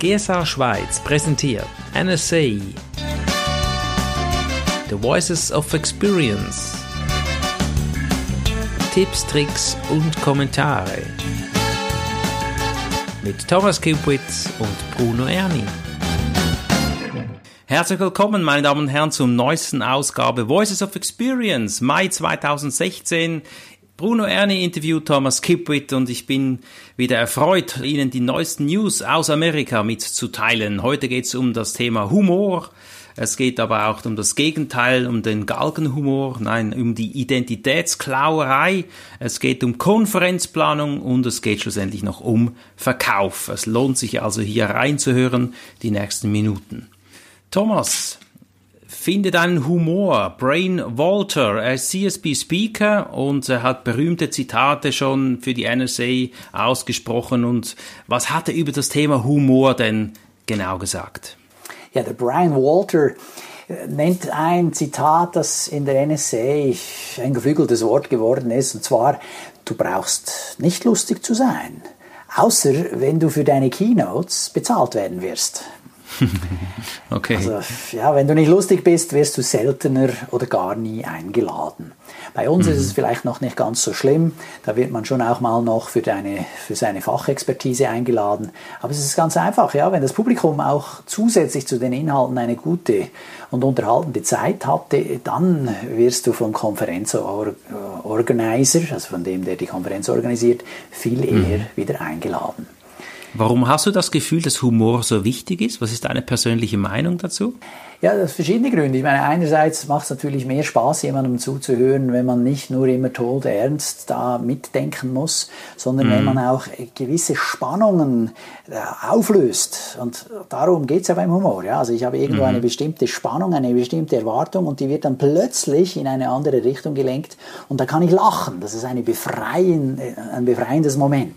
GSA Schweiz präsentiert NSA The Voices of Experience Tipps, Tricks und Kommentare mit Thomas Kupitz und Bruno Erni. Herzlich willkommen, meine Damen und Herren, zur neuesten Ausgabe Voices of Experience, Mai 2016. Bruno Erni interviewt Thomas Kipwit und ich bin wieder erfreut, Ihnen die neuesten News aus Amerika mitzuteilen. Heute geht es um das Thema Humor. Es geht aber auch um das Gegenteil, um den Galgenhumor, nein, um die Identitätsklauerei. Es geht um Konferenzplanung und es geht schlussendlich noch um Verkauf. Es lohnt sich also hier reinzuhören, die nächsten Minuten. Thomas, finde deinen Humor. Brain Walter, er ist CSB-Speaker und er hat berühmte Zitate schon für die NSA ausgesprochen. Und was hat er über das Thema Humor denn genau gesagt? Ja, der Brian Walter äh, nennt ein Zitat, das in der NSA ein geflügeltes Wort geworden ist, und zwar, du brauchst nicht lustig zu sein, außer wenn du für deine Keynotes bezahlt werden wirst. okay. Also, ja, wenn du nicht lustig bist, wirst du seltener oder gar nie eingeladen. Bei uns mhm. ist es vielleicht noch nicht ganz so schlimm. Da wird man schon auch mal noch für, deine, für seine Fachexpertise eingeladen. Aber es ist ganz einfach, ja, wenn das Publikum auch zusätzlich zu den Inhalten eine gute und unterhaltende Zeit hatte, dann wirst du vom Konferenzorganizer, also von dem, der die Konferenz organisiert, viel eher mhm. wieder eingeladen. Warum hast du das Gefühl, dass Humor so wichtig ist? Was ist deine persönliche Meinung dazu? Ja, das verschiedene Gründe. Ich meine, einerseits macht es natürlich mehr Spaß, jemandem zuzuhören, wenn man nicht nur immer tot ernst da mitdenken muss, sondern mm. wenn mhm. man auch gewisse Spannungen äh, auflöst. Und darum geht es ja beim Humor. Ja? Also ich habe irgendwo mm. eine bestimmte Spannung, eine bestimmte Erwartung und die wird dann plötzlich in eine andere Richtung gelenkt und da kann ich lachen. Das ist eine befreien, äh, ein befreiendes Moment.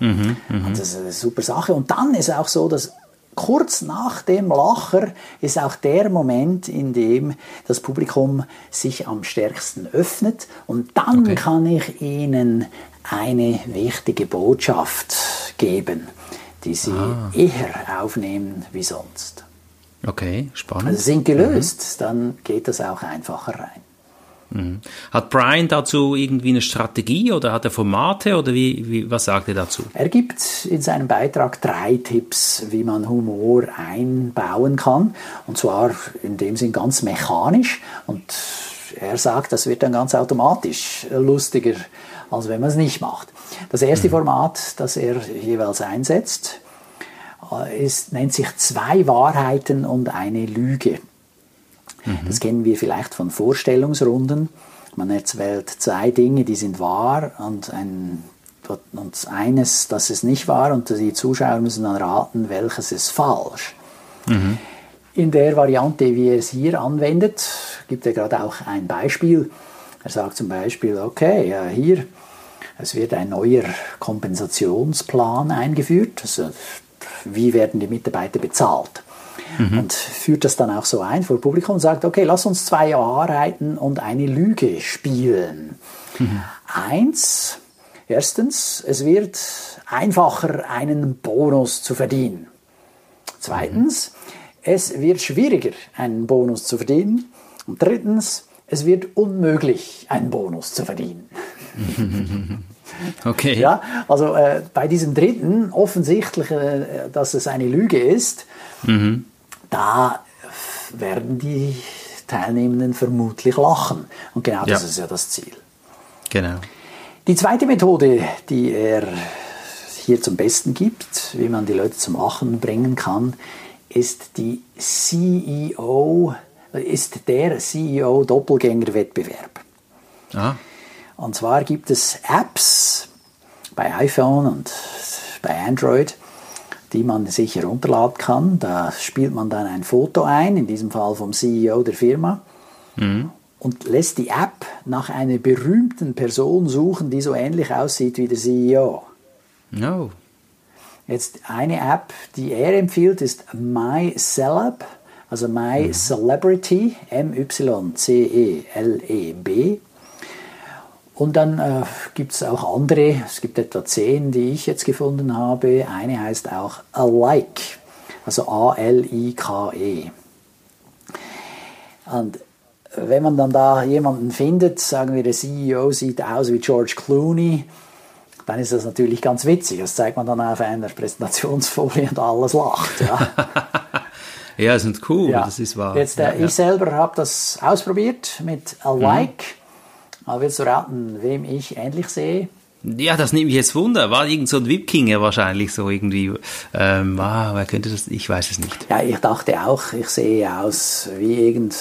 Mhm, mh. Und das ist eine super Sache. Und dann ist auch so, dass kurz nach dem Lacher ist auch der Moment, in dem das Publikum sich am stärksten öffnet. Und dann okay. kann ich ihnen eine wichtige Botschaft geben, die sie ah. eher aufnehmen wie sonst. Okay, spannend. Also sind gelöst, mhm. dann geht das auch einfacher rein. Mhm. Hat Brian dazu irgendwie eine Strategie oder hat er Formate oder wie, wie, was sagt er dazu? Er gibt in seinem Beitrag drei Tipps, wie man Humor einbauen kann. Und zwar in dem Sinn ganz mechanisch. Und er sagt, das wird dann ganz automatisch lustiger, als wenn man es nicht macht. Das erste mhm. Format, das er jeweils einsetzt, äh, ist, nennt sich zwei Wahrheiten und eine Lüge. Mhm. Das kennen wir vielleicht von Vorstellungsrunden. Man erzählt zwei Dinge, die sind wahr und, ein, und eines, das es nicht wahr und die Zuschauer müssen dann raten, welches ist falsch. Mhm. In der Variante, wie er es hier anwendet, gibt er gerade auch ein Beispiel. Er sagt zum Beispiel, okay, ja, hier, es wird ein neuer Kompensationsplan eingeführt. Also, wie werden die Mitarbeiter bezahlt? Mhm. und führt das dann auch so ein vor Publikum und sagt, okay, lass uns zwei Wahrheiten und eine Lüge spielen. Mhm. Eins, erstens, es wird einfacher, einen Bonus zu verdienen. Zweitens, mhm. es wird schwieriger, einen Bonus zu verdienen. Und drittens, es wird unmöglich, einen Bonus zu verdienen. Okay. Ja, also äh, bei diesem dritten, offensichtlich, äh, dass es eine Lüge ist, mhm da werden die Teilnehmenden vermutlich lachen. Und genau das ja. ist ja das Ziel. Genau. Die zweite Methode, die er hier zum Besten gibt, wie man die Leute zum Lachen bringen kann, ist die CEO, ist der CEO Doppelgänger-Wettbewerb. Ah. Und zwar gibt es Apps bei iPhone und bei Android, die man sich herunterladen kann. Da spielt man dann ein Foto ein, in diesem Fall vom CEO der Firma, mhm. und lässt die App nach einer berühmten Person suchen, die so ähnlich aussieht wie der CEO. No. Jetzt eine App, die er empfiehlt, ist MyCeleb, also My mhm. Celebrity, M-Y-C-E-L-E-B. Und dann äh, gibt es auch andere, es gibt etwa zehn, die ich jetzt gefunden habe. Eine heißt auch Alike, Also A-L-I-K-E. Und wenn man dann da jemanden findet, sagen wir, der CEO sieht aus wie George Clooney, dann ist das natürlich ganz witzig. Das zeigt man dann auf einer Präsentationsfolie und alles lacht. Ja, ja sind cool, ja. das ist wahr. Jetzt, äh, ja, ich selber habe das ausprobiert mit Alike. Mhm. Aber willst du raten, wem ich ähnlich sehe? Ja, das nimmt mich jetzt Wunder. War irgend so ein Wipkinger wahrscheinlich so irgendwie. Ähm, ah, wer könnte das? Ich weiß es nicht. Ja, ich dachte auch, ich sehe aus wie irgend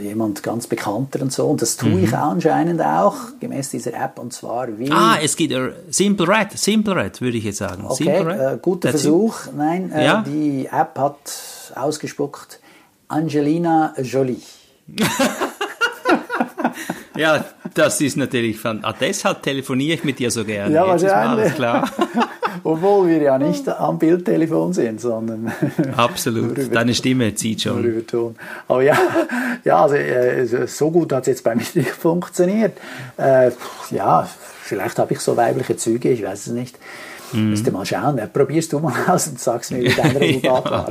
jemand ganz bekannter und so. Und das tue mhm. ich anscheinend auch, gemäß dieser App. Und zwar wie. Ah, es geht uh, Simple Red. Simple Red, würde ich jetzt sagen. Okay, Simple Red. Äh, guter That's Versuch. Nein, äh, ja? die App hat ausgespuckt Angelina Jolie. ja, das ist natürlich von, ah, deshalb telefoniere ich mit dir so gerne. Ja, wahrscheinlich. klar. Obwohl wir ja nicht am Bildtelefon sind, sondern. Absolut. Deine Stimme zieht schon. Über Ton. Aber ja, ja also, äh, so gut hat es jetzt bei mir nicht funktioniert. Äh, ja, vielleicht habe ich so weibliche Züge, ich weiß es nicht. Mhm. Müsste mal schauen. Probierst du mal aus und sagst mir, wie dein Resultat ja. war.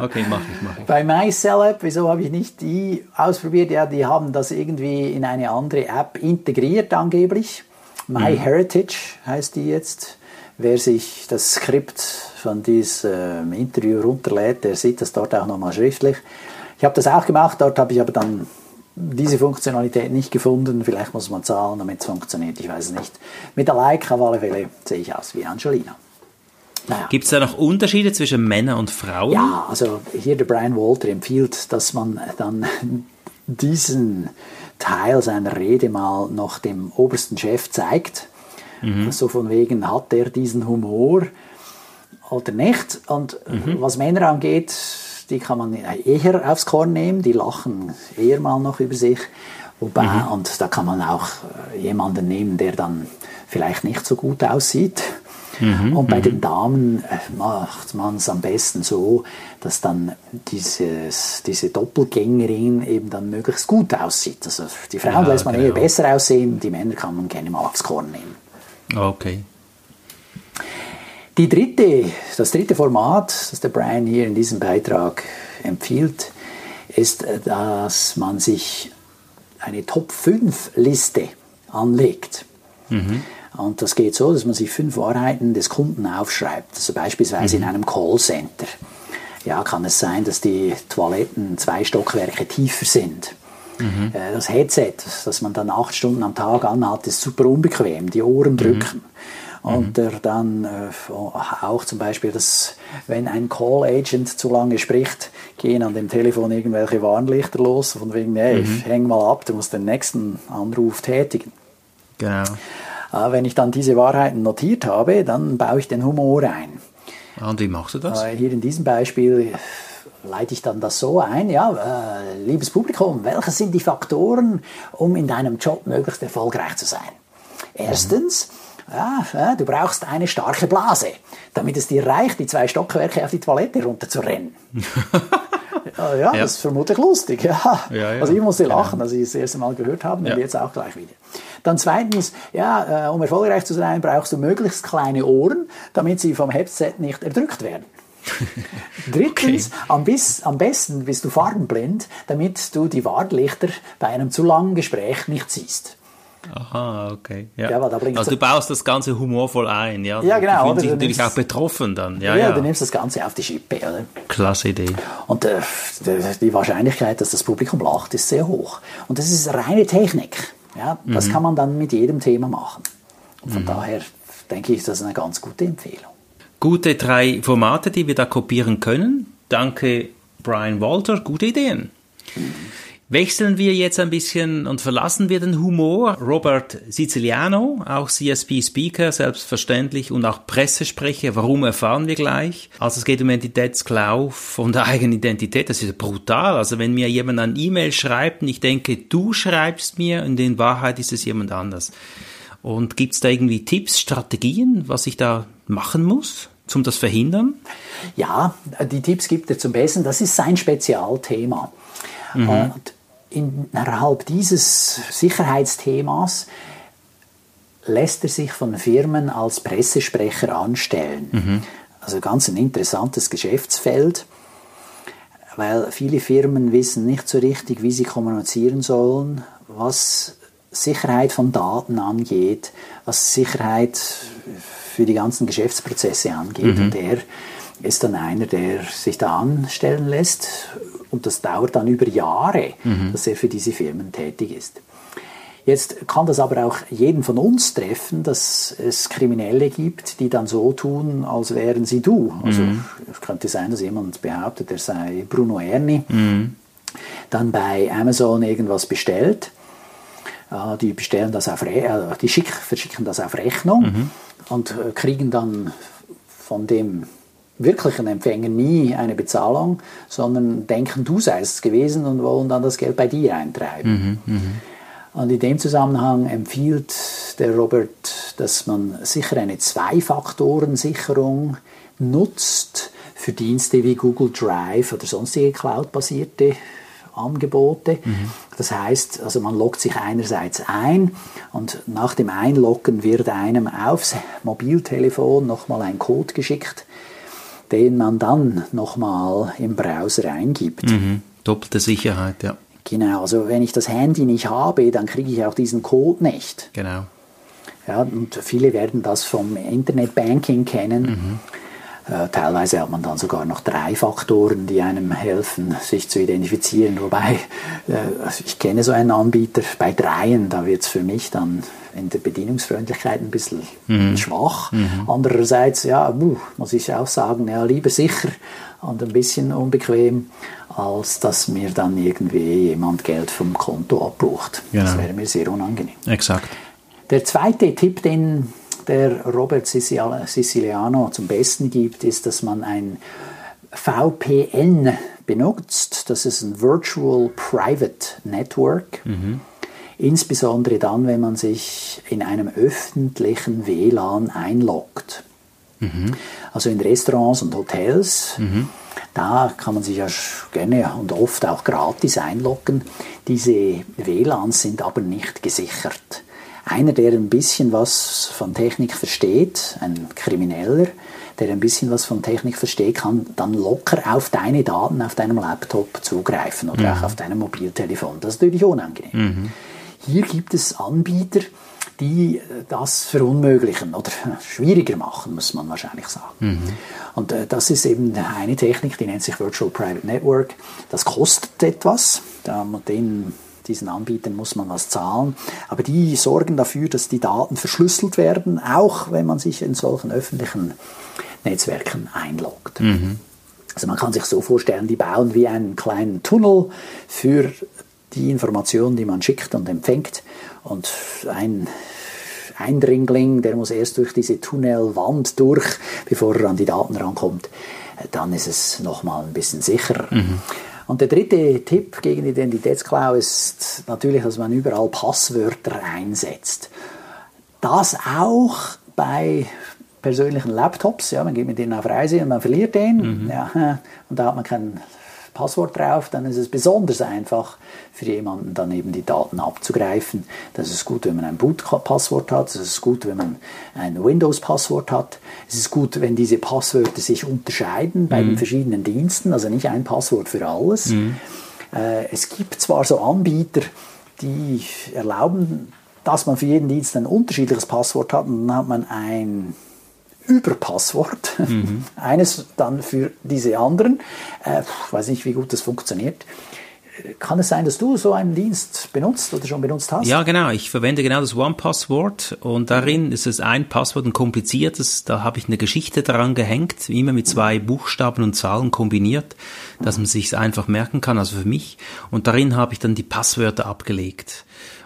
Okay, mach ich, mach ich. Bei MyCellApp, wieso habe ich nicht die ausprobiert? Ja, die haben das irgendwie in eine andere App integriert angeblich. MyHeritage mhm. heißt die jetzt. Wer sich das Skript von diesem Interview runterlädt, der sieht das dort auch nochmal schriftlich. Ich habe das auch gemacht, dort habe ich aber dann diese Funktionalität nicht gefunden. Vielleicht muss man zahlen, damit es funktioniert, ich weiß es nicht. Mit der Like auf alle Fälle sehe ich aus wie Angelina. Naja. Gibt es da noch Unterschiede zwischen Männern und Frauen? Ja, also hier der Brian Walter empfiehlt, dass man dann diesen Teil seiner Rede mal noch dem obersten Chef zeigt. Mhm. So von wegen, hat er diesen Humor oder nicht? Und mhm. was Männer angeht, die kann man eher aufs Korn nehmen, die lachen eher mal noch über sich. Wobei, mhm. und da kann man auch äh, jemanden nehmen, der dann vielleicht nicht so gut aussieht. Mhm, und bei mhm. den Damen äh, macht man es am besten so, dass dann dieses, diese Doppelgängerin eben dann möglichst gut aussieht. Also die Frauen ja, lässt man genau. eher besser aussehen, die Männer kann man gerne mal aufs Korn nehmen. Okay. Die dritte, das dritte Format, das der Brian hier in diesem Beitrag empfiehlt, ist, äh, dass man sich eine Top-5-Liste anlegt. Mhm. Und das geht so, dass man sich fünf Wahrheiten des Kunden aufschreibt. Also beispielsweise mhm. in einem Callcenter. Ja, kann es sein, dass die Toiletten zwei Stockwerke tiefer sind. Mhm. Äh, das Headset, das man dann acht Stunden am Tag anhat, ist super unbequem. Die Ohren mhm. drücken. Und mhm. dann äh, auch zum Beispiel, dass wenn ein Call Agent zu lange spricht, gehen an dem Telefon irgendwelche Warnlichter los, von wegen, hey, mhm. häng mal ab, du musst den nächsten Anruf tätigen. Genau. Äh, wenn ich dann diese Wahrheiten notiert habe, dann baue ich den Humor ein. Ah, und wie machst du das? Äh, hier in diesem Beispiel leite ich dann das so ein, ja, äh, liebes Publikum, welche sind die Faktoren, um in deinem Job möglichst erfolgreich zu sein? Erstens, ja, ja, du brauchst eine starke Blase, damit es dir reicht, die zwei Stockwerke auf die Toilette runterzurennen. ja, ja, das ist vermutlich lustig. Ja. Also ich musste genau. lachen, als ich es das erste Mal gehört habe und jetzt auch gleich wieder. Dann zweitens, ja, äh, um erfolgreich zu sein, brauchst du möglichst kleine Ohren, damit sie vom Headset nicht erdrückt werden. Drittens, okay. am, bis, am, besten bist du farbenblind, damit du die Warnlichter bei einem zu langen Gespräch nicht siehst. Aha, okay. Ja. ja also du baust das Ganze humorvoll ein, ja? Ja, genau. Du fühlst dich natürlich auch betroffen dann. Ja, ja, ja, du nimmst das Ganze auf die Schippe. Oder? Klasse Idee. Und äh, die Wahrscheinlichkeit, dass das Publikum lacht, ist sehr hoch. Und das ist reine Technik. Ja, das mhm. kann man dann mit jedem Thema machen. Und von mhm. daher denke ich, das ist eine ganz gute Empfehlung. Gute drei Formate, die wir da kopieren können. Danke, Brian Walter. Gute Ideen. Mhm. Wechseln wir jetzt ein bisschen und verlassen wir den Humor. Robert Siciliano, auch CSP-Speaker, selbstverständlich, und auch Pressesprecher. Warum erfahren wir gleich? Also es geht um Identitätsklau von der eigenen Identität. Das ist brutal. Also wenn mir jemand ein E-Mail schreibt und ich denke, du schreibst mir und in Wahrheit ist es jemand anders. Und gibt es da irgendwie Tipps, Strategien, was ich da machen muss? zum das verhindern? Ja, die Tipps gibt er zum Besten. Das ist sein Spezialthema. Mhm. Und innerhalb dieses Sicherheitsthemas lässt er sich von Firmen als Pressesprecher anstellen. Mhm. also ganz ein interessantes Geschäftsfeld, weil viele Firmen wissen nicht so richtig, wie sie kommunizieren sollen, was Sicherheit von Daten angeht, was Sicherheit für die ganzen Geschäftsprozesse angeht. Mhm. Und er ist dann einer, der sich da anstellen lässt. Und das dauert dann über Jahre, mhm. dass er für diese Firmen tätig ist. Jetzt kann das aber auch jeden von uns treffen, dass es Kriminelle gibt, die dann so tun, als wären sie du. Also mhm. es könnte sein, dass jemand behauptet, er sei Bruno Erni, mhm. dann bei Amazon irgendwas bestellt. Äh, die bestellen das auf Re äh, die schick, verschicken das auf Rechnung mhm. und äh, kriegen dann von dem wirklichen Empfänger nie eine Bezahlung, sondern denken, du seist es gewesen und wollen dann das Geld bei dir eintreiben. Mhm, mh. Und in dem Zusammenhang empfiehlt der Robert, dass man sicher eine Zwei-Faktoren-Sicherung nutzt für Dienste wie Google Drive oder sonstige Cloud-basierte Angebote. Mhm. Das heißt, also man loggt sich einerseits ein und nach dem Einloggen wird einem aufs Mobiltelefon nochmal ein Code geschickt, den man dann nochmal im Browser eingibt. Mhm. Doppelte Sicherheit, ja. Genau, also wenn ich das Handy nicht habe, dann kriege ich auch diesen Code nicht. Genau. Ja, und viele werden das vom Internetbanking kennen. Mhm. Äh, teilweise hat man dann sogar noch drei Faktoren, die einem helfen, sich zu identifizieren. Wobei, äh, also ich kenne so einen Anbieter, bei dreien, da wird es für mich dann in der Bedienungsfreundlichkeit ein bisschen mhm. schwach. Mhm. Andererseits, ja, muss ich auch sagen, ja, lieber sicher und ein bisschen unbequem, als dass mir dann irgendwie jemand Geld vom Konto abbucht. Genau. Das wäre mir sehr unangenehm. Exakt. Der zweite Tipp, den der Robert Siciliano zum Besten gibt, ist, dass man ein VPN benutzt. Das ist ein Virtual Private Network. Mhm. Insbesondere dann, wenn man sich in einem öffentlichen WLAN einloggt. Mhm. Also in Restaurants und Hotels. Mhm. Da kann man sich ja gerne und oft auch gratis einloggen. Diese WLANs sind aber nicht gesichert. Einer, der ein bisschen was von Technik versteht, ein Krimineller, der ein bisschen was von Technik versteht, kann dann locker auf deine Daten auf deinem Laptop zugreifen oder mhm. auch auf deinem Mobiltelefon. Das ist natürlich unangenehm. Mhm. Hier gibt es Anbieter, die das verunmöglichen oder schwieriger machen, muss man wahrscheinlich sagen. Mhm. Und äh, das ist eben eine Technik, die nennt sich Virtual Private Network. Das kostet etwas. Da denen diesen Anbietern muss man was zahlen. Aber die sorgen dafür, dass die Daten verschlüsselt werden, auch wenn man sich in solchen öffentlichen Netzwerken einloggt. Mhm. Also man kann sich so vorstellen, die bauen wie einen kleinen Tunnel für die Informationen, die man schickt und empfängt. Und ein Eindringling, der muss erst durch diese Tunnelwand durch, bevor er an die Daten rankommt. Dann ist es nochmal ein bisschen sicherer. Mhm. Und der dritte Tipp gegen Identitätsklau ist natürlich, dass man überall Passwörter einsetzt. Das auch bei persönlichen Laptops. Ja, man geht mit denen auf Reise und man verliert den. Mhm. Ja, und da hat man kein Passwort drauf, dann ist es besonders einfach für jemanden dann eben die Daten abzugreifen. Das ist gut, wenn man ein Boot-Passwort hat, das ist gut, wenn man ein Windows-Passwort hat. Es ist gut, wenn diese Passwörter sich unterscheiden bei mhm. den verschiedenen Diensten, also nicht ein Passwort für alles. Mhm. Äh, es gibt zwar so Anbieter, die erlauben, dass man für jeden Dienst ein unterschiedliches Passwort hat und dann hat man ein Überpasswort, mhm. eines dann für diese anderen. Äh, ich weiß nicht, wie gut das funktioniert. Kann es sein, dass du so einen Dienst benutzt oder schon benutzt hast? Ja, genau. Ich verwende genau das One-Passwort und darin ist es ein Passwort, ein kompliziertes. Da habe ich eine Geschichte daran gehängt, immer mit zwei Buchstaben und Zahlen kombiniert, dass man sich einfach merken kann, also für mich. Und darin habe ich dann die Passwörter abgelegt.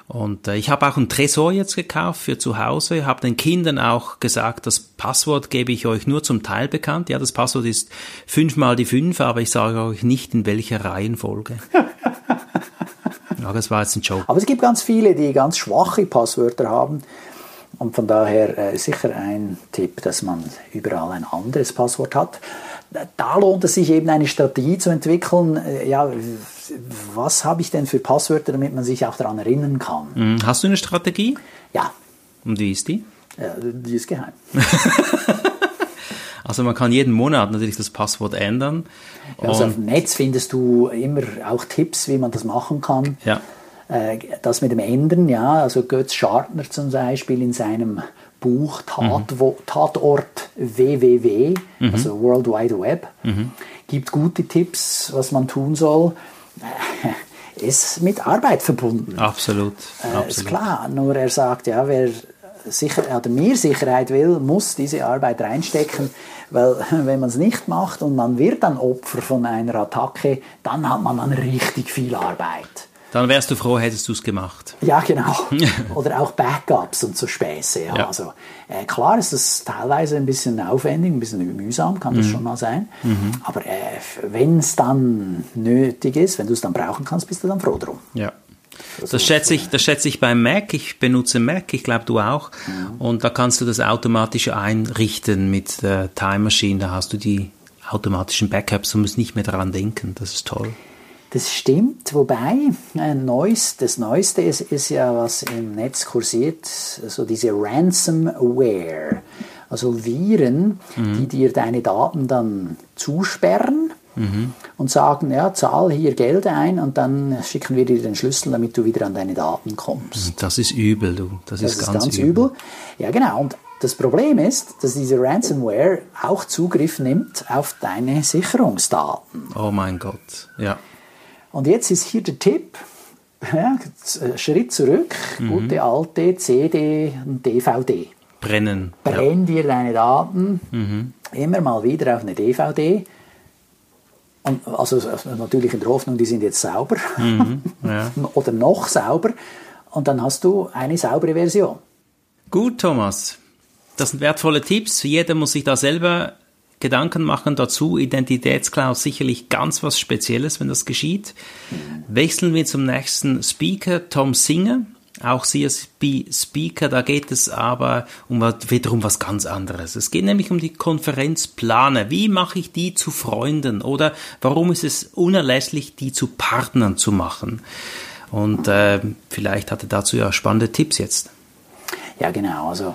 Und äh, ich habe auch einen Tresor jetzt gekauft für zu Hause, habe den Kindern auch gesagt, das Passwort gebe ich euch nur zum Teil bekannt. Ja, das Passwort ist fünfmal die fünf, aber ich sage euch nicht in welcher Reihenfolge. ja, das war jetzt ein Joke. Aber es gibt ganz viele, die ganz schwache Passwörter haben. Und von daher äh, sicher ein Tipp, dass man überall ein anderes Passwort hat da lohnt es sich eben eine Strategie zu entwickeln. Äh, ja, was habe ich denn für Passwörter, damit man sich auch daran erinnern kann? Mhm. Hast du eine Strategie? Ja. Und wie ist die? Ja, die ist geheim. Also man kann jeden Monat natürlich das Passwort ändern. Also auf dem Netz findest du immer auch Tipps, wie man das machen kann. Ja. Äh, das mit dem Ändern, ja, also Götz Schartner zum Beispiel in seinem Buch Tat, mhm. Tatort WWW, mhm. also World Wide Web, mhm. gibt gute Tipps, was man tun soll. Ist mit Arbeit verbunden. Absolut. Äh, absolut. Ist klar, nur er sagt, ja, wer sicher, oder mehr Sicherheit will, muss diese Arbeit reinstecken, weil wenn man es nicht macht und man wird dann Opfer von einer Attacke, dann hat man dann richtig viel Arbeit. Dann wärst du froh, hättest du es gemacht. Ja, genau. Oder auch Backups und so Späße. Ja. ja. Also, äh, klar ist das teilweise ein bisschen aufwendig, ein bisschen mühsam, kann das mhm. schon mal sein. Mhm. Aber äh, wenn es dann nötig ist, wenn du es dann brauchen kannst, bist du dann froh drum. Ja. Das, das schätze ich, das schätze ich beim Mac. Ich benutze Mac, ich glaube du auch. Mhm. Und da kannst du das automatisch einrichten mit der Time Machine. Da hast du die automatischen Backups und musst nicht mehr daran denken. Das ist toll. Das stimmt, wobei ein neues, das Neueste ist, ist ja, was im Netz kursiert, so diese Ransomware. Also Viren, mhm. die dir deine Daten dann zusperren mhm. und sagen, ja, zahl hier Geld ein und dann schicken wir dir den Schlüssel, damit du wieder an deine Daten kommst. Das ist übel, du. Das, das ist, ganz, ganz übel. übel. Ja, genau. Und das Problem ist, dass diese Ransomware auch Zugriff nimmt auf deine Sicherungsdaten. Oh mein Gott, ja. Und jetzt ist hier der Tipp, ja, Schritt zurück, mhm. gute alte CD und DVD. Brennen. Brenn ja. dir deine Daten mhm. immer mal wieder auf eine DVD. Und also natürlich in der Hoffnung, die sind jetzt sauber mhm. ja. oder noch sauber. Und dann hast du eine saubere Version. Gut, Thomas. Das sind wertvolle Tipps. Jeder muss sich da selber Gedanken machen dazu. Identitätsklau sicherlich ganz was Spezielles, wenn das geschieht. Wechseln wir zum nächsten Speaker, Tom Singer. Auch CSP Speaker, da geht es aber um wiederum was ganz anderes. Es geht nämlich um die Konferenzplaner. Wie mache ich die zu Freunden? Oder warum ist es unerlässlich, die zu Partnern zu machen? Und äh, vielleicht hat er dazu ja spannende Tipps jetzt. Ja, genau. Also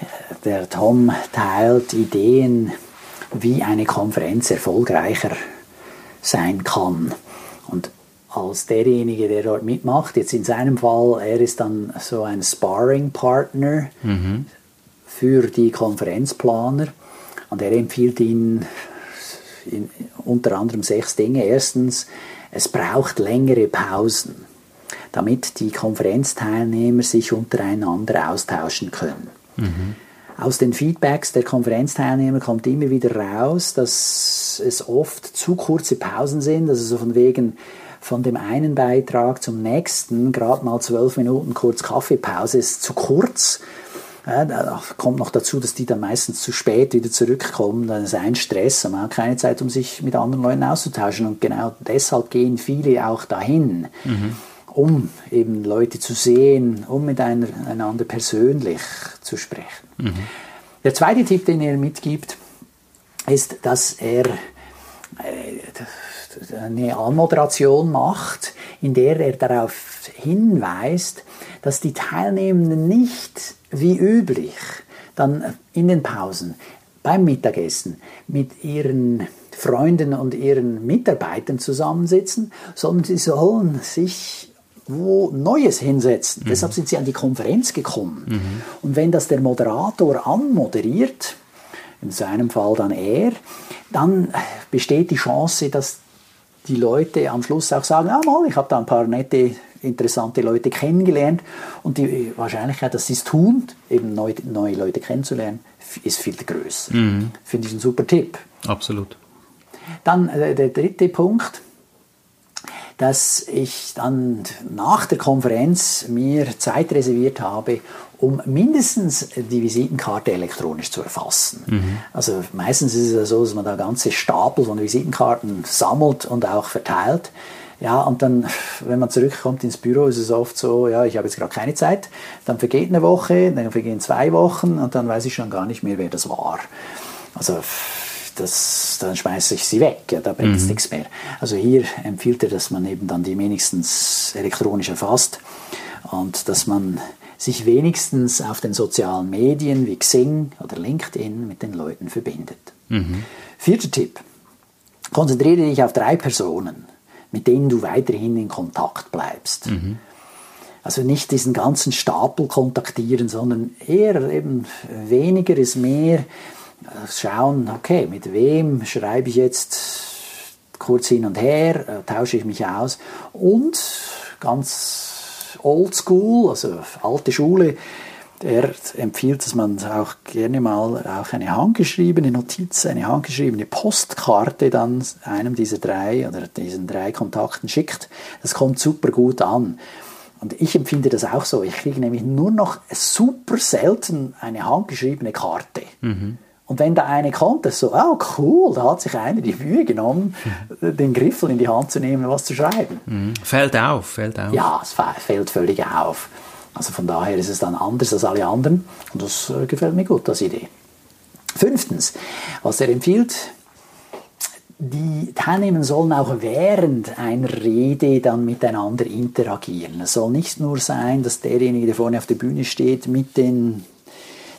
äh, der Tom teilt Ideen wie eine Konferenz erfolgreicher sein kann. Und als derjenige, der dort mitmacht, jetzt in seinem Fall, er ist dann so ein Sparring-Partner mhm. für die Konferenzplaner und er empfiehlt ihnen unter anderem sechs Dinge. Erstens, es braucht längere Pausen, damit die Konferenzteilnehmer sich untereinander austauschen können. Mhm. Aus den Feedbacks der Konferenzteilnehmer kommt immer wieder raus, dass es oft zu kurze Pausen sind, also so von wegen von dem einen Beitrag zum nächsten, gerade mal zwölf Minuten kurz Kaffeepause ist zu kurz. Ja, da kommt noch dazu, dass die dann meistens zu spät wieder zurückkommen. Dann ist ein Stress und man hat keine Zeit, um sich mit anderen Leuten auszutauschen. Und genau deshalb gehen viele auch dahin. Mhm um eben Leute zu sehen, um miteinander persönlich zu sprechen. Mhm. Der zweite Tipp, den er mitgibt, ist, dass er äh, eine Anmoderation macht, in der er darauf hinweist, dass die Teilnehmenden nicht wie üblich dann in den Pausen beim Mittagessen mit ihren Freunden und ihren Mitarbeitern zusammensitzen, sondern sie sollen sich wo Neues hinsetzen. Mhm. Deshalb sind sie an die Konferenz gekommen. Mhm. Und wenn das der Moderator anmoderiert, in seinem Fall dann er, dann besteht die Chance, dass die Leute am Schluss auch sagen, ah mal, ich habe da ein paar nette, interessante Leute kennengelernt und die Wahrscheinlichkeit, dass sie es tun, eben neue, neue Leute kennenzulernen, ist viel größer. Mhm. Finde ich ein super Tipp. Absolut. Dann äh, der dritte Punkt, dass ich dann nach der Konferenz mir Zeit reserviert habe, um mindestens die Visitenkarte elektronisch zu erfassen. Mhm. Also meistens ist es ja so, dass man da ganze Stapel von Visitenkarten sammelt und auch verteilt. Ja, und dann, wenn man zurückkommt ins Büro, ist es oft so, ja, ich habe jetzt gerade keine Zeit. Dann vergeht eine Woche, dann vergehen zwei Wochen und dann weiß ich schon gar nicht mehr, wer das war. Also das, dann schmeiße ich sie weg, ja, da bringt es mhm. nichts mehr. Also hier empfiehlt er, dass man eben dann die wenigstens elektronisch erfasst und dass man sich wenigstens auf den sozialen Medien wie Xing oder LinkedIn mit den Leuten verbindet. Mhm. Vierter Tipp. Konzentriere dich auf drei Personen, mit denen du weiterhin in Kontakt bleibst. Mhm. Also nicht diesen ganzen Stapel kontaktieren, sondern eher eben weniger ist mehr. Schauen, okay, mit wem schreibe ich jetzt kurz hin und her, äh, tausche ich mich aus und ganz oldschool, also alte Schule, er empfiehlt, dass man auch gerne mal auch eine handgeschriebene Notiz, eine handgeschriebene Postkarte dann einem dieser drei oder diesen drei Kontakten schickt. Das kommt super gut an. Und ich empfinde das auch so. Ich kriege nämlich nur noch super selten eine handgeschriebene Karte. Mhm. Und wenn da eine kommt, ist so, oh cool, da hat sich einer die Mühe genommen, mhm. den Griffel in die Hand zu nehmen, was zu schreiben. Mhm. Fällt auf, fällt auf. Ja, es fällt völlig auf. Also von daher ist es dann anders als alle anderen und das äh, gefällt mir gut, das Idee. Fünftens, was er empfiehlt, die Teilnehmer sollen auch während einer Rede dann miteinander interagieren. Es soll nicht nur sein, dass derjenige, der vorne auf der Bühne steht, mit den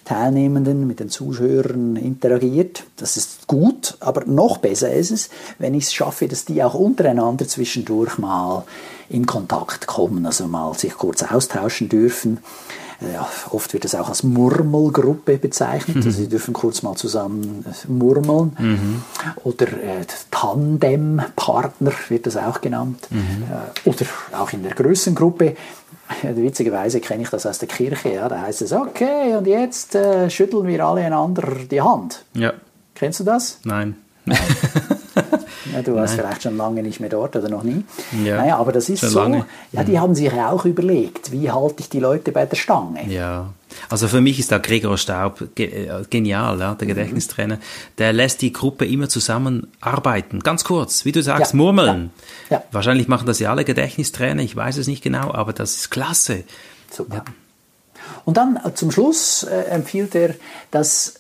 Teilnehmenden, mit den Zuhörern interagiert. Das ist gut, aber noch besser ist es, wenn ich es schaffe, dass die auch untereinander zwischendurch mal in Kontakt kommen, also mal sich kurz austauschen dürfen. Ja, oft wird das auch als Murmelgruppe bezeichnet. Mhm. Also sie dürfen kurz mal zusammen äh, murmeln. Mhm. Oder äh, Tandempartner wird das auch genannt. Mhm. Äh, oder auch in der Größengruppe. Witzigerweise kenne ich das aus der Kirche. Ja. Da heißt es, okay, und jetzt äh, schütteln wir alle einander die Hand. Ja. Kennst du das? Nein. Nein. Ja, du warst vielleicht schon lange nicht mehr dort oder noch nie. Ja, naja, aber das ist so. Lange. Ja, die mhm. haben sich ja auch überlegt, wie halte ich die Leute bei der Stange. Ja. Also für mich ist da Gregor Staub äh, genial, ja, der mhm. Gedächtnistrainer. Der lässt die Gruppe immer zusammenarbeiten. Ganz kurz, wie du sagst, ja, murmeln. Ja, ja. Wahrscheinlich machen das ja alle Gedächtnistrainer, ich weiß es nicht genau, aber das ist klasse. Super. Und dann äh, zum Schluss äh, empfiehlt er, dass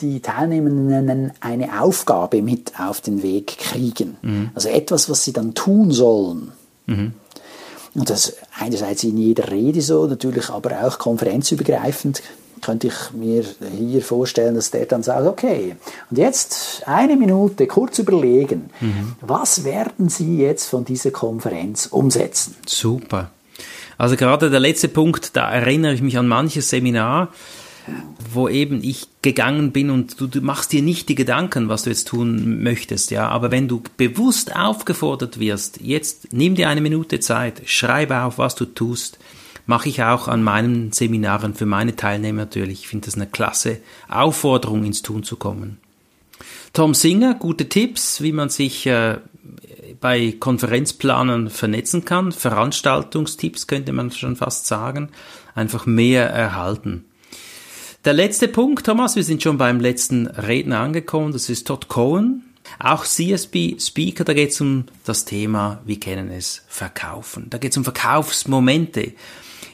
die Teilnehmenden eine Aufgabe mit auf den Weg kriegen. Mhm. Also etwas, was sie dann tun sollen. Mhm. Und das einerseits in jeder Rede so, natürlich aber auch konferenzübergreifend könnte ich mir hier vorstellen, dass der dann sagt, okay, und jetzt eine Minute kurz überlegen, mhm. was werden Sie jetzt von dieser Konferenz umsetzen? Super. Also gerade der letzte Punkt, da erinnere ich mich an manches Seminar, wo eben ich gegangen bin und du, du, machst dir nicht die Gedanken, was du jetzt tun möchtest, ja. Aber wenn du bewusst aufgefordert wirst, jetzt nimm dir eine Minute Zeit, schreibe auf, was du tust, mache ich auch an meinen Seminaren für meine Teilnehmer natürlich. Ich finde das eine klasse Aufforderung, ins Tun zu kommen. Tom Singer, gute Tipps, wie man sich äh, bei Konferenzplanern vernetzen kann. Veranstaltungstipps könnte man schon fast sagen. Einfach mehr erhalten. Der letzte Punkt, Thomas, wir sind schon beim letzten Redner angekommen, das ist Todd Cohen. Auch CSB Speaker, da geht es um das Thema, wir kennen es, Verkaufen. Da geht es um Verkaufsmomente.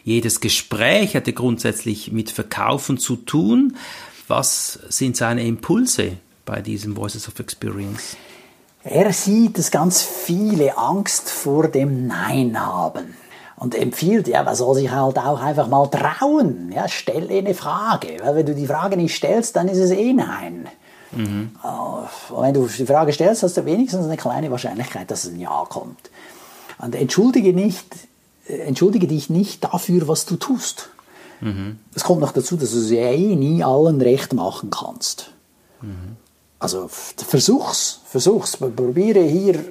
Jedes Gespräch hatte grundsätzlich mit Verkaufen zu tun. Was sind seine Impulse bei diesem Voices of Experience? Er sieht, dass ganz viele Angst vor dem Nein haben und empfiehlt, ja, man soll sich halt auch einfach mal trauen. Ja, stell eine Frage. Weil wenn du die Frage nicht stellst, dann ist es eh nein. Mhm. Und wenn du die Frage stellst, hast du wenigstens eine kleine Wahrscheinlichkeit, dass es ein Ja kommt. Und entschuldige, nicht, entschuldige dich nicht dafür, was du tust. Mhm. Es kommt noch dazu, dass du es eh nie allen recht machen kannst. Mhm. Also versuch's, versuch's. Probiere hier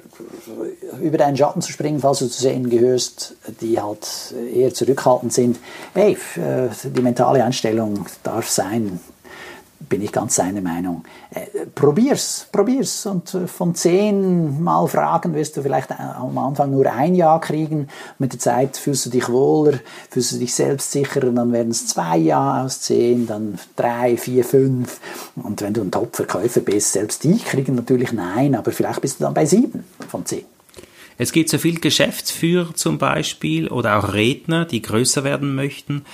über deinen Schatten zu springen, falls du zu sehen gehörst, die halt eher zurückhaltend sind. Hey, äh, die mentale Einstellung darf sein, bin ich ganz seiner Meinung. Äh, probier's, probier's. Und äh, von zehn Mal Fragen wirst du vielleicht am Anfang nur ein Ja kriegen. Mit der Zeit fühlst du dich wohler, fühlst du dich selbstsicherer, dann werden es zwei Ja aus zehn, dann drei, vier, fünf. Und wenn du ein Top-Verkäufer bist, selbst die kriegen natürlich Nein, aber vielleicht bist du dann bei sieben von zehn. Es gibt so viele Geschäftsführer zum Beispiel oder auch Redner, die größer werden möchten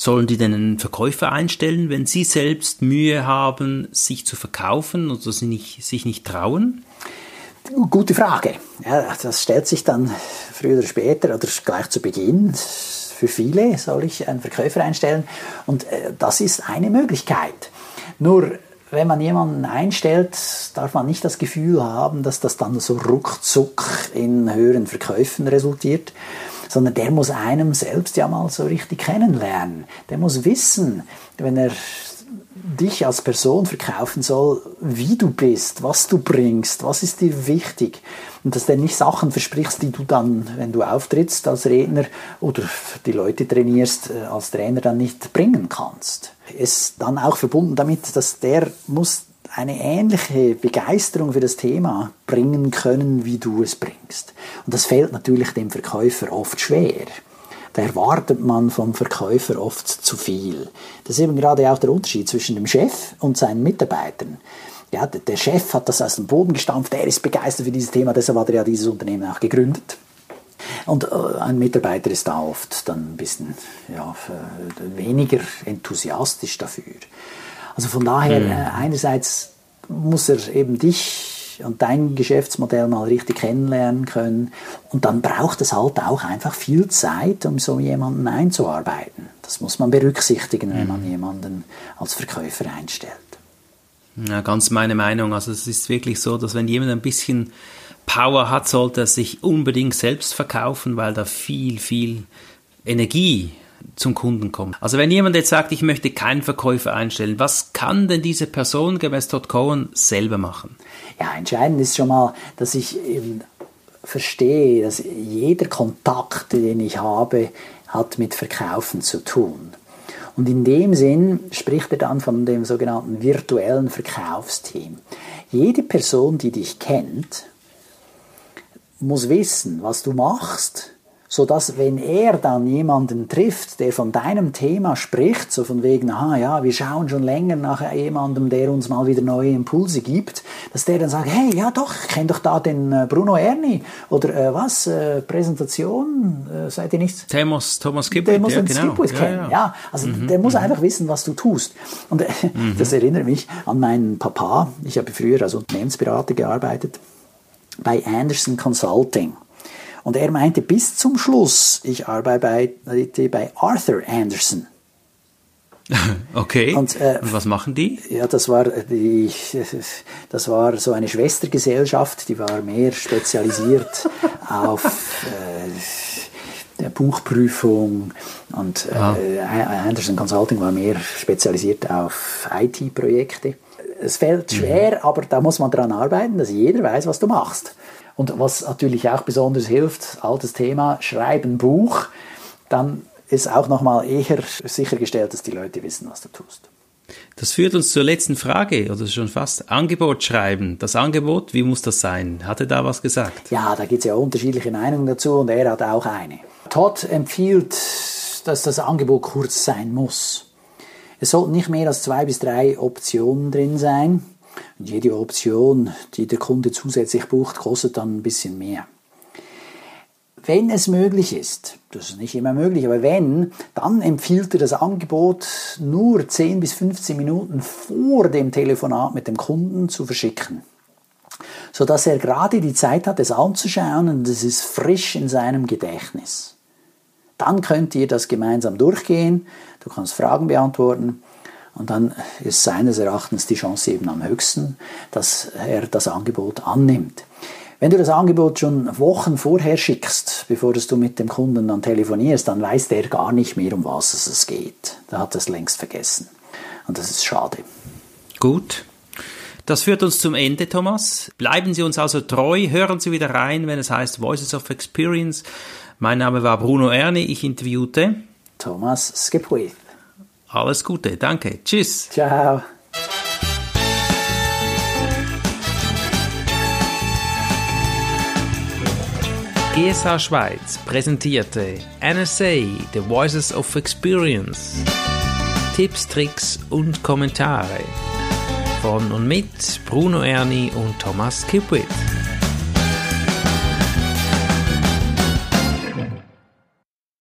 Sollen die denn einen Verkäufer einstellen, wenn sie selbst Mühe haben, sich zu verkaufen oder sie nicht, sich nicht trauen? Gute Frage. Ja, das stellt sich dann früher oder später oder gleich zu Beginn für viele soll ich einen Verkäufer einstellen und äh, das ist eine Möglichkeit. Nur wenn man jemanden einstellt, darf man nicht das Gefühl haben, dass das dann so ruckzuck in höheren Verkäufen resultiert, sondern der muss einem selbst ja mal so richtig kennenlernen. Der muss wissen, wenn er dich als Person verkaufen soll, wie du bist, was du bringst, was ist dir wichtig. Und dass du nicht Sachen versprichst, die du dann, wenn du auftrittst als Redner oder die Leute trainierst, äh, als Trainer dann nicht bringen kannst. Es dann auch verbunden damit, dass der muss eine ähnliche Begeisterung für das Thema bringen können, wie du es bringst. Und das fällt natürlich dem Verkäufer oft schwer da erwartet man vom Verkäufer oft zu viel. Das ist eben gerade auch der Unterschied zwischen dem Chef und seinen Mitarbeitern. Ja, der Chef hat das aus dem Boden gestampft, er ist begeistert für dieses Thema, deshalb hat er ja dieses Unternehmen auch gegründet. Und äh, ein Mitarbeiter ist da oft dann ein bisschen ja, weniger enthusiastisch dafür. Also von daher, mhm. einerseits muss er eben dich und dein Geschäftsmodell mal richtig kennenlernen können. Und dann braucht es halt auch einfach viel Zeit, um so jemanden einzuarbeiten. Das muss man berücksichtigen, wenn man mhm. jemanden als Verkäufer einstellt. Ja, ganz meine Meinung. Also es ist wirklich so, dass wenn jemand ein bisschen Power hat, sollte er sich unbedingt selbst verkaufen, weil da viel, viel Energie zum Kunden kommt. Also wenn jemand jetzt sagt, ich möchte keinen Verkäufer einstellen, was kann denn diese Person gemäß Todd Cohen selber machen? Ja, entscheidend ist schon mal, dass ich eben verstehe, dass jeder Kontakt, den ich habe, hat mit Verkaufen zu tun. Und in dem Sinn spricht er dann von dem sogenannten virtuellen Verkaufsteam. Jede Person, die dich kennt, muss wissen, was du machst, so dass wenn er dann jemanden trifft, der von deinem Thema spricht, so von wegen, aha, ja, wir schauen schon länger nach jemandem, der uns mal wieder neue Impulse gibt, dass der dann sagt, hey, ja doch, ich kenne doch da den äh, Bruno Erni oder äh, was, äh, Präsentation, äh, seid ihr nicht? Thomas, Thomas Gibbert, der muss ja, genau. Gibbert kennen, ja, ja. ja also mhm, der muss mhm. einfach wissen, was du tust. Und äh, mhm. das erinnert mich an meinen Papa, ich habe früher als Unternehmensberater gearbeitet, bei Anderson Consulting. Und er meinte bis zum Schluss, ich arbeite bei, Arthur Anderson. Okay. Und, äh, Und, was machen die? Ja, das war die, das war so eine Schwestergesellschaft, die war mehr spezialisiert auf äh, Buchprüfung und äh, Anderson Consulting war mehr spezialisiert auf IT-Projekte. Es fällt schwer, mhm. aber da muss man daran arbeiten, dass jeder weiß, was du machst. Und was natürlich auch besonders hilft, altes Thema, schreiben Buch, dann ist auch nochmal eher sichergestellt, dass die Leute wissen, was du tust. Das führt uns zur letzten Frage, oder schon fast. Angebot schreiben. Das Angebot, wie muss das sein? Hat er da was gesagt? Ja, da gibt es ja unterschiedliche Meinungen dazu und er hat auch eine. Todd empfiehlt, dass das Angebot kurz sein muss. Es sollten nicht mehr als zwei bis drei Optionen drin sein. Und jede Option, die der Kunde zusätzlich bucht, kostet dann ein bisschen mehr. Wenn es möglich ist, das ist nicht immer möglich, aber wenn, dann empfiehlt er das Angebot nur 10 bis 15 Minuten vor dem Telefonat mit dem Kunden zu verschicken. Sodass er gerade die Zeit hat, es anzuschauen und es ist frisch in seinem Gedächtnis. Dann könnt ihr das gemeinsam durchgehen, du kannst Fragen beantworten und dann ist seines Erachtens die Chance eben am höchsten, dass er das Angebot annimmt. Wenn du das Angebot schon Wochen vorher schickst, bevor du mit dem Kunden dann telefonierst, dann weiß der gar nicht mehr, um was es geht. Der hat es längst vergessen. Und das ist schade. Gut. Das führt uns zum Ende, Thomas. Bleiben Sie uns also treu, hören Sie wieder rein, wenn es heißt Voices of Experience. Mein Name war Bruno Erni, ich interviewte Thomas Skipwith. Alles Gute, danke. Tschüss. Ciao. GSA Schweiz präsentierte NSA The Voices of Experience. Tipps, Tricks und Kommentare von und mit Bruno Erni und Thomas Kipwit.